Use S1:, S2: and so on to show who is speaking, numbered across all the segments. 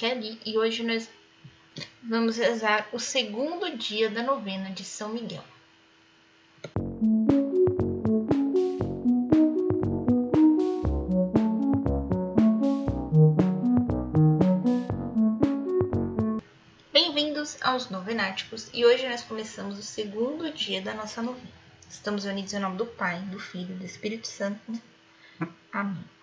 S1: Kelly e hoje nós vamos rezar o segundo dia da novena de São Miguel. Bem-vindos aos Novenáticos e hoje nós começamos o segundo dia da nossa novena. Estamos unidos em nome do Pai, do Filho e do Espírito Santo. Amém.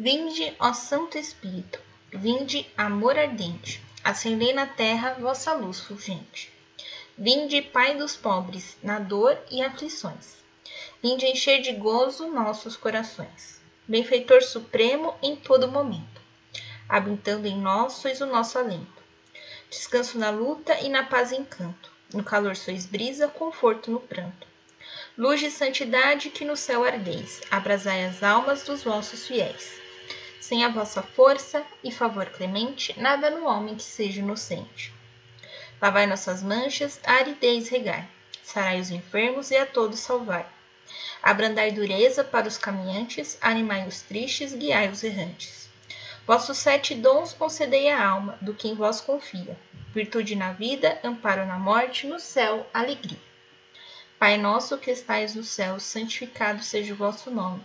S1: Vinde, ó Santo Espírito, vinde, amor ardente, acendei na terra vossa luz fulgente. Vinde, Pai dos pobres, na dor e aflições. Vinde encher de gozo nossos corações. Benfeitor supremo em todo momento. Habitando em nós, sois o nosso alento. Descanso na luta e na paz encanto. No calor sois brisa, conforto no pranto. Luz de santidade que no céu ardeis, abrasai as almas dos vossos fiéis. Sem a vossa força e favor clemente, nada no homem que seja inocente. Lavai nossas manchas, a aridez regai, sarai os enfermos e a todos salvai. Abrandai dureza para os caminhantes, animai os tristes, guiai os errantes. Vossos sete dons concedei à alma, do que em vós confia. Virtude na vida, amparo na morte, no céu, alegria. Pai nosso que estais no céu, santificado seja o vosso nome.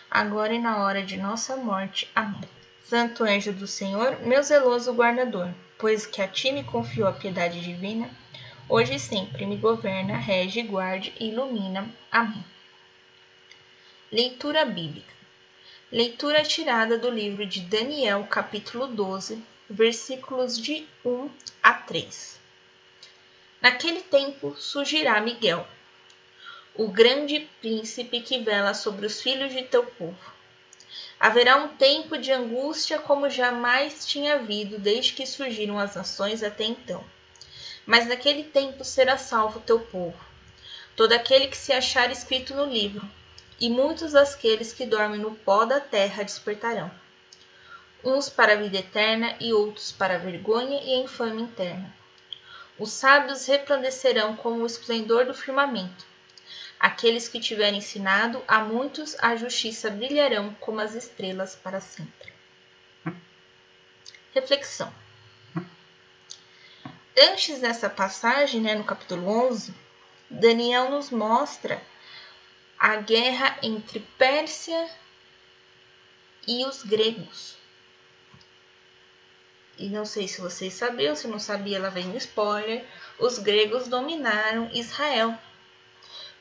S1: agora e na hora de nossa morte. Amém. Santo anjo do Senhor, meu zeloso guardador, pois que a ti me confiou a piedade divina, hoje e sempre me governa, rege, guarde e ilumina. Amém. Leitura bíblica. Leitura tirada do livro de Daniel, capítulo 12, versículos de 1 a 3. Naquele tempo surgirá Miguel, o grande príncipe que vela sobre os filhos de teu povo. Haverá um tempo de angústia como jamais tinha havido desde que surgiram as nações até então. Mas naquele tempo será salvo teu povo, todo aquele que se achar escrito no livro, e muitos daqueles que dormem no pó da terra despertarão. Uns para a vida eterna e outros para a vergonha e a infâmia interna. Os sábios resplandecerão como o esplendor do firmamento Aqueles que tiverem ensinado a muitos a justiça brilharão como as estrelas para sempre. Reflexão. Antes dessa passagem, né, no capítulo 11, Daniel nos mostra a guerra entre Pérsia e os gregos. E não sei se vocês sabiam, se não sabia, ela vem no spoiler. Os gregos dominaram Israel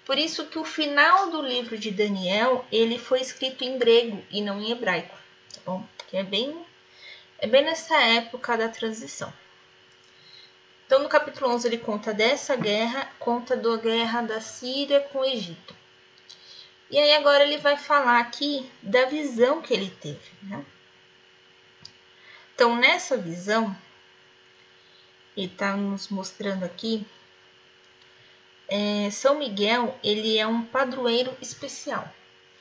S1: por isso que o final do livro de Daniel, ele foi escrito em grego e não em hebraico, tá bom? Que é bem é bem nessa época da transição. Então, no capítulo 11, ele conta dessa guerra, conta da guerra da Síria com o Egito. E aí, agora, ele vai falar aqui da visão que ele teve. Né? Então, nessa visão, ele está nos mostrando aqui é, São Miguel ele é um padroeiro especial.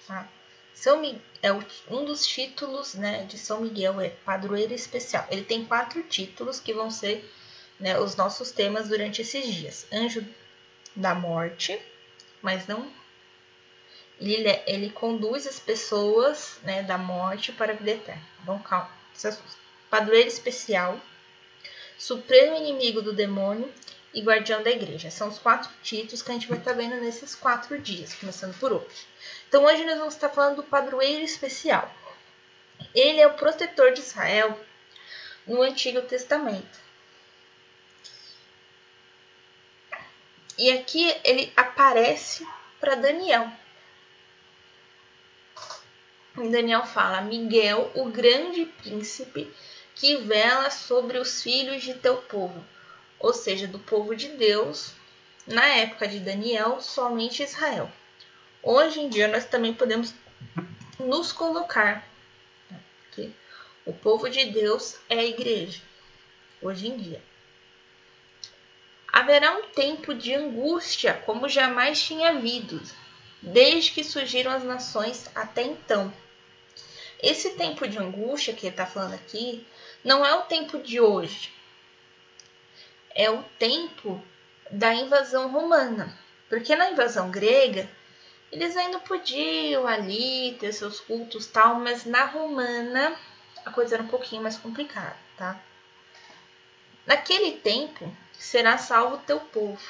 S1: Tá? São é um dos títulos né, de São Miguel é padroeiro especial. Ele tem quatro títulos que vão ser né, os nossos temas durante esses dias: Anjo da Morte, mas não ele, ele conduz as pessoas né, da morte para a vida eterna. Então, calma, padroeiro especial, supremo inimigo do demônio e guardião da igreja. São os quatro títulos que a gente vai estar vendo nesses quatro dias, começando por hoje. Então hoje nós vamos estar falando do padroeiro especial. Ele é o protetor de Israel no Antigo Testamento. E aqui ele aparece para Daniel. E Daniel fala: Miguel, o grande príncipe que vela sobre os filhos de teu povo ou seja, do povo de Deus, na época de Daniel, somente Israel. Hoje em dia nós também podemos nos colocar, sofre, o povo de Deus é a igreja, hoje em dia. Haverá um tempo de angústia como jamais tinha havido, desde que surgiram as nações até então. Esse tempo de angústia que ele está falando aqui não é o tempo de hoje, é o tempo da invasão romana. Porque na invasão grega, eles ainda podiam ali ter seus cultos tal, mas na romana a coisa era um pouquinho mais complicada, tá? Naquele tempo será salvo o teu povo.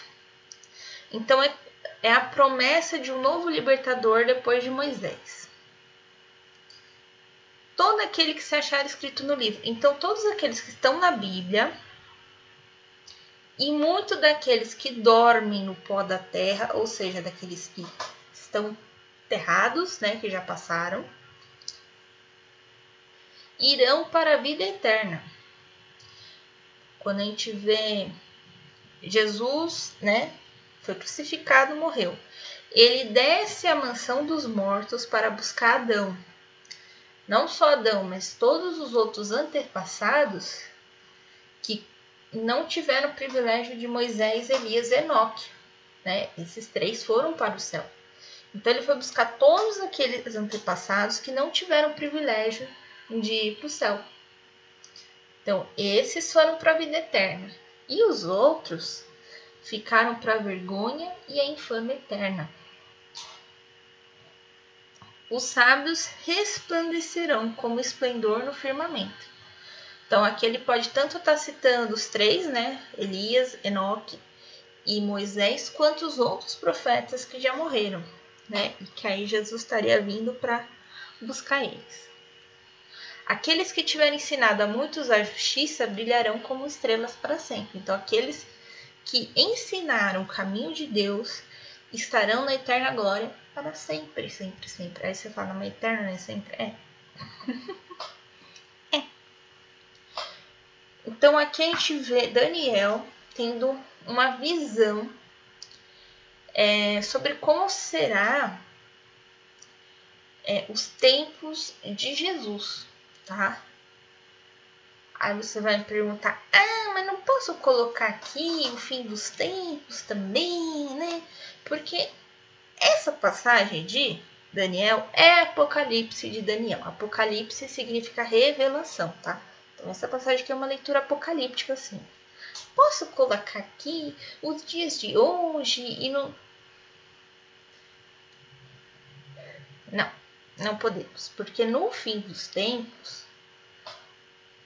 S1: Então é, é a promessa de um novo libertador depois de Moisés. Todo aquele que se achar escrito no livro. Então, todos aqueles que estão na Bíblia e muito daqueles que dormem no pó da terra, ou seja, daqueles que estão enterrados, né, que já passaram, irão para a vida eterna. Quando a gente vê Jesus, né, foi crucificado, morreu. Ele desce à mansão dos mortos para buscar Adão. Não só Adão, mas todos os outros antepassados que não tiveram o privilégio de Moisés, Elias e Enoque. Né? Esses três foram para o céu. Então ele foi buscar todos aqueles antepassados que não tiveram o privilégio de ir para o céu. Então, esses foram para a vida eterna. E os outros ficaram para a vergonha e a infâmia eterna. Os sábios resplandecerão como esplendor no firmamento. Então aqui ele pode tanto estar tá citando os três, né? Elias, Enoque e Moisés, quanto os outros profetas que já morreram, né? E que aí Jesus estaria vindo para buscar eles. Aqueles que tiverem ensinado a muitos a justiça brilharão como estrelas para sempre. Então aqueles que ensinaram o caminho de Deus estarão na eterna glória para sempre, sempre, sempre. Aí você fala, mas eterna não é sempre? É. Então aqui a gente vê Daniel tendo uma visão é, sobre como será é, os tempos de Jesus, tá? Aí você vai me perguntar, ah, mas não posso colocar aqui o fim dos tempos também, né? Porque essa passagem de Daniel é Apocalipse de Daniel. Apocalipse significa revelação, tá? Então, essa passagem aqui é uma leitura apocalíptica, assim. Posso colocar aqui os dias de hoje e não. Não, não podemos, porque no fim dos tempos,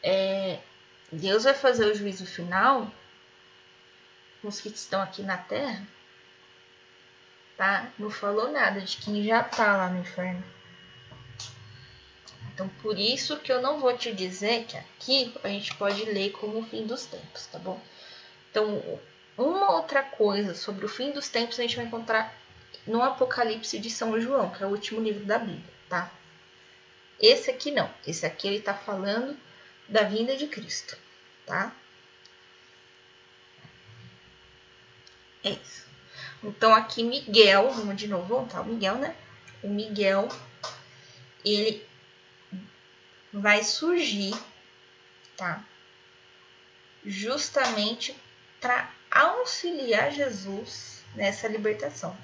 S1: é, Deus vai fazer o juízo final com os que estão aqui na terra, tá? Não falou nada de quem já tá lá no inferno. Então, por isso que eu não vou te dizer que aqui a gente pode ler como o fim dos tempos, tá bom? Então, uma outra coisa sobre o fim dos tempos a gente vai encontrar no Apocalipse de São João, que é o último livro da Bíblia, tá? Esse aqui não. Esse aqui ele tá falando da vinda de Cristo, tá? É isso. Então aqui Miguel, vamos de novo voltar o Miguel, né? O Miguel, ele vai surgir, tá? Justamente para auxiliar Jesus nessa libertação.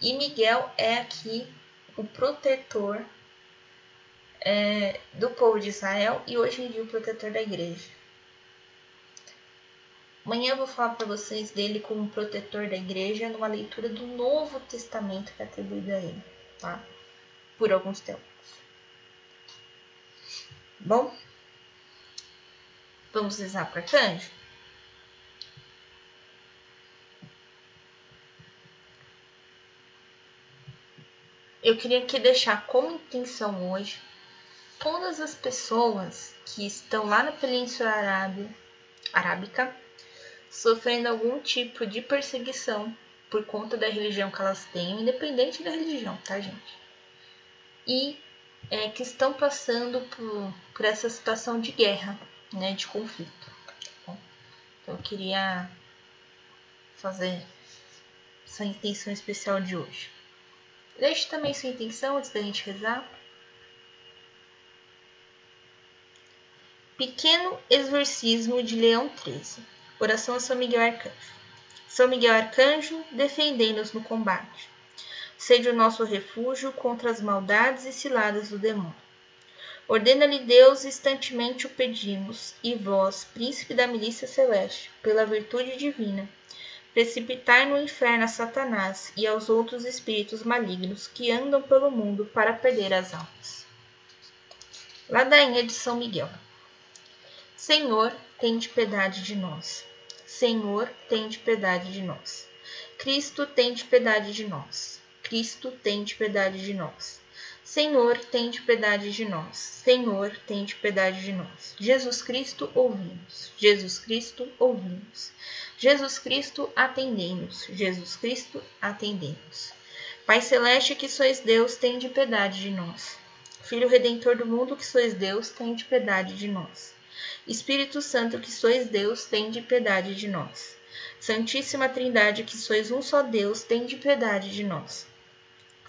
S1: E Miguel é aqui o protetor é, do povo de Israel e hoje em dia o protetor da igreja. Amanhã eu vou falar para vocês dele como protetor da igreja numa leitura do Novo Testamento que é atribuído a ele, tá? Por alguns tempos. Bom, vamos rezar para arcanjo? Eu queria aqui deixar como intenção hoje todas as pessoas que estão lá na Península Arábica sofrendo algum tipo de perseguição por conta da religião que elas têm, independente da religião, tá, gente? E é, que estão passando por, por essa situação de guerra, né, de conflito. Então, eu queria fazer essa intenção especial de hoje. Deixe também sua intenção antes da gente rezar. Pequeno exorcismo de Leão XIII. Oração a São Miguel Arcanjo. São Miguel Arcanjo, defendendo-nos no combate. Sede o nosso refúgio contra as maldades e ciladas do demônio. Ordena-lhe Deus, instantemente o pedimos, e vós, príncipe da milícia celeste, pela virtude divina, precipitai no inferno a Satanás e aos outros espíritos malignos que andam pelo mundo para perder as almas. Ladainha de São Miguel. Senhor, tende piedade de nós. Senhor, tende piedade de nós. Cristo, tende piedade de nós. Cristo, tende piedade de nós. Senhor, tende piedade de nós. Senhor, tende piedade de nós. Jesus Cristo, ouvimos. Jesus Cristo, ouvimos. Jesus Cristo, atendemos. Jesus Cristo, atendemos. Pai celeste, que sois Deus, tende piedade de nós. Filho redentor do mundo, que sois Deus, tende piedade de nós. Espírito Santo, que sois Deus, tende piedade de nós. Santíssima Trindade, que sois um só Deus, tende piedade de nós.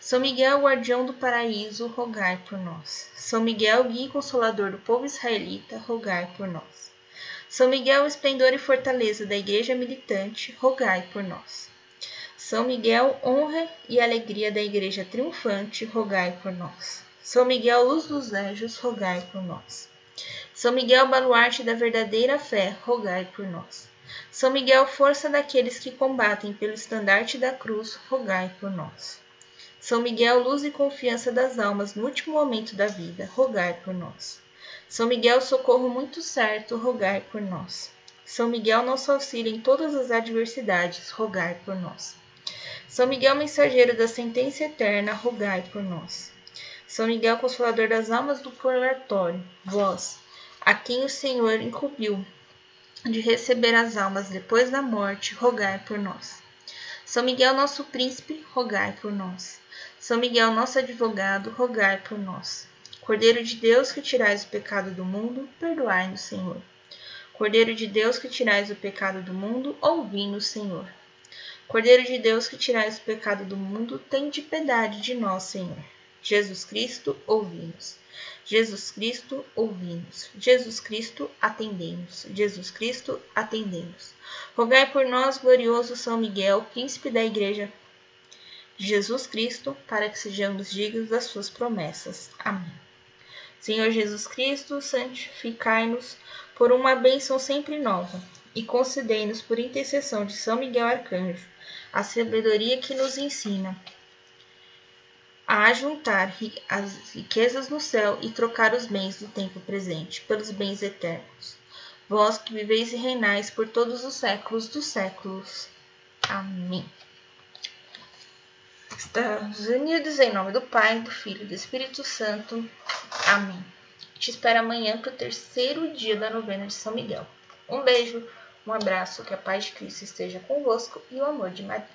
S1: São Miguel, guardião do paraíso, rogai por nós. São Miguel, guia e consolador do povo israelita, rogai por nós. São Miguel, esplendor e fortaleza da igreja militante, rogai por nós. São Miguel, honra e alegria da igreja triunfante, rogai por nós. São Miguel, luz dos anjos, rogai por nós. São Miguel, baluarte da verdadeira fé, rogai por nós. São Miguel, força daqueles que combatem pelo estandarte da cruz, rogai por nós. São Miguel, luz e confiança das almas no último momento da vida, rogai por nós. São Miguel, socorro muito certo, rogai por nós. São Miguel, nosso auxílio em todas as adversidades, rogai por nós. São Miguel, mensageiro da sentença eterna, rogai por nós. São Miguel, consolador das almas do purgatório, vós, a quem o Senhor incumbiu de receber as almas depois da morte, rogai por nós. São Miguel, nosso príncipe, rogai por nós. São Miguel, nosso advogado, rogai por nós. Cordeiro de Deus, que tirais o pecado do mundo, perdoai-nos, Senhor. Cordeiro de Deus, que tirais o pecado do mundo, ouvi-nos, Senhor. Cordeiro de Deus, que tirais o pecado do mundo, tende piedade de nós, Senhor. Jesus Cristo, ouvi-nos. Jesus Cristo, ouvimos. Jesus Cristo, atendemos. Jesus Cristo, atendemos. Rogai por nós, glorioso São Miguel, príncipe da Igreja de Jesus Cristo, para que sejamos dignos das suas promessas. Amém. Senhor Jesus Cristo, santificai-nos por uma bênção sempre nova e concedei-nos, por intercessão de São Miguel Arcanjo, a sabedoria que nos ensina a ajuntar as riquezas no céu e trocar os bens do tempo presente pelos bens eternos. Vós que viveis e reinais por todos os séculos dos séculos. Amém. Estamos unidos em nome do Pai, do Filho e do Espírito Santo. Amém. Te espero amanhã para o terceiro dia da novena de São Miguel. Um beijo, um abraço, que a paz de Cristo esteja convosco e o amor de Maria.